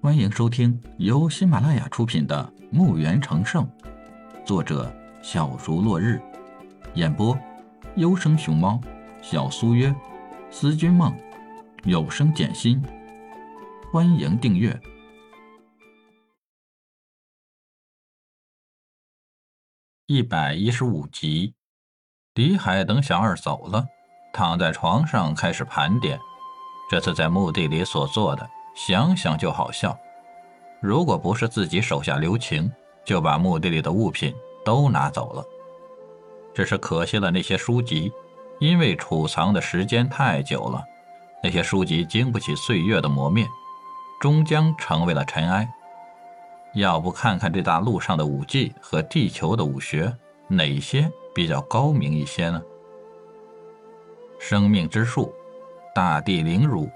欢迎收听由喜马拉雅出品的《墓园成圣》，作者小竹落日，演播优生熊猫、小苏约、思君梦、有声简心。欢迎订阅一百一十五集。李海等小二走了，躺在床上开始盘点。这次在墓地里所做的，想想就好笑。如果不是自己手下留情，就把墓地里的物品都拿走了。只是可惜了那些书籍，因为储藏的时间太久了，那些书籍经不起岁月的磨灭，终将成为了尘埃。要不看看这大陆上的武技和地球的武学，哪些比较高明一些呢？生命之树。大地灵乳，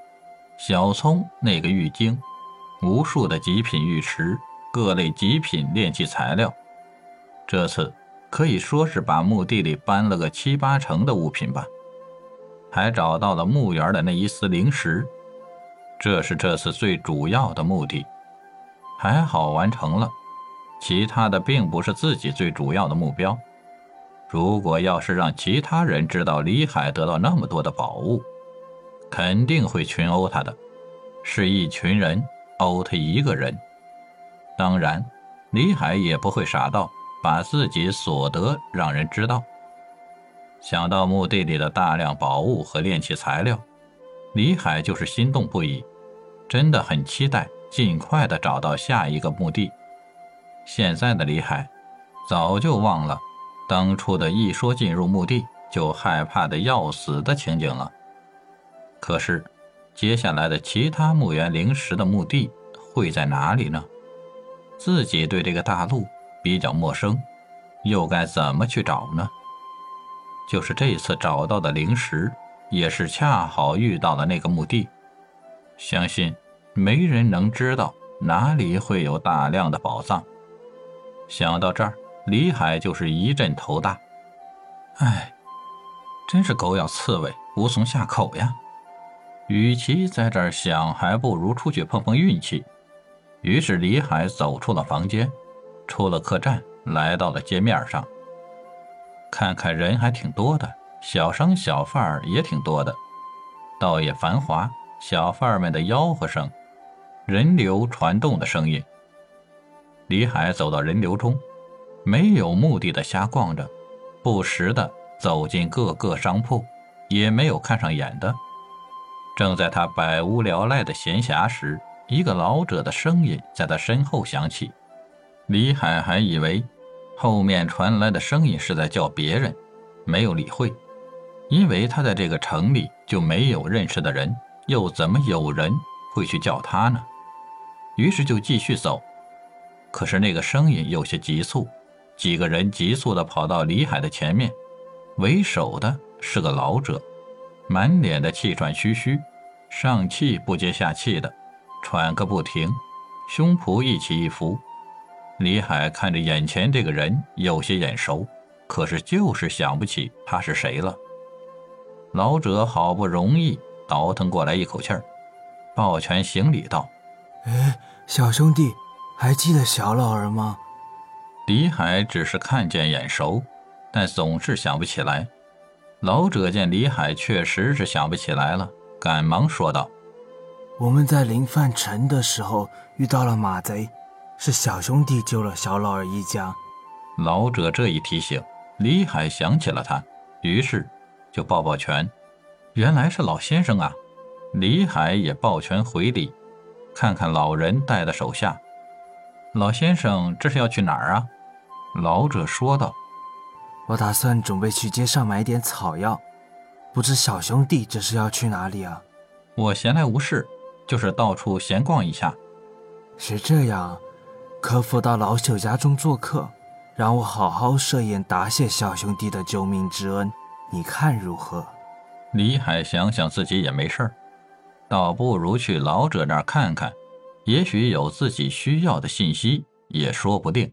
小葱那个玉晶，无数的极品玉石，各类极品炼器材料。这次可以说是把墓地里搬了个七八成的物品吧。还找到了墓园的那一丝灵石，这是这次最主要的目的。还好完成了，其他的并不是自己最主要的目标。如果要是让其他人知道李海得到那么多的宝物，肯定会群殴他的，是一群人殴他一个人。当然，李海也不会傻到把自己所得让人知道。想到墓地里的大量宝物和炼器材料，李海就是心动不已，真的很期待尽快的找到下一个墓地。现在的李海早就忘了当初的一说进入墓地就害怕的要死的情景了。可是，接下来的其他墓园灵石的墓地会在哪里呢？自己对这个大陆比较陌生，又该怎么去找呢？就是这次找到的灵石，也是恰好遇到了那个墓地。相信没人能知道哪里会有大量的宝藏。想到这儿，李海就是一阵头大。唉，真是狗咬刺猬，无从下口呀。与其在这儿想，还不如出去碰碰运气。于是李海走出了房间，出了客栈，来到了街面上。看看人还挺多的，小商小贩儿也挺多的，倒也繁华。小贩们的吆喝声，人流传动的声音。李海走到人流中，没有目的的瞎逛着，不时的走进各个商铺，也没有看上眼的。正在他百无聊赖的闲暇时，一个老者的声音在他身后响起。李海还以为后面传来的声音是在叫别人，没有理会，因为他在这个城里就没有认识的人，又怎么有人会去叫他呢？于是就继续走。可是那个声音有些急促，几个人急速地跑到李海的前面，为首的是个老者。满脸的气喘吁吁，上气不接下气的，喘个不停，胸脯一起一伏。李海看着眼前这个人有些眼熟，可是就是想不起他是谁了。老者好不容易倒腾过来一口气儿，抱拳行礼道：“哎，小兄弟，还记得小老儿吗？”李海只是看见眼熟，但总是想不起来。老者见李海确实是想不起来了，赶忙说道：“我们在临范城的时候遇到了马贼，是小兄弟救了小老儿一家。”老者这一提醒，李海想起了他，于是就抱抱拳：“原来是老先生啊！”李海也抱拳回礼，看看老人带的手下，老先生这是要去哪儿啊？老者说道。我打算准备去街上买点草药，不知小兄弟这是要去哪里啊？我闲来无事，就是到处闲逛一下。是这样，可否到老朽家中做客，让我好好设宴答谢小兄弟的救命之恩？你看如何？李海想想自己也没事儿，倒不如去老者那儿看看，也许有自己需要的信息，也说不定。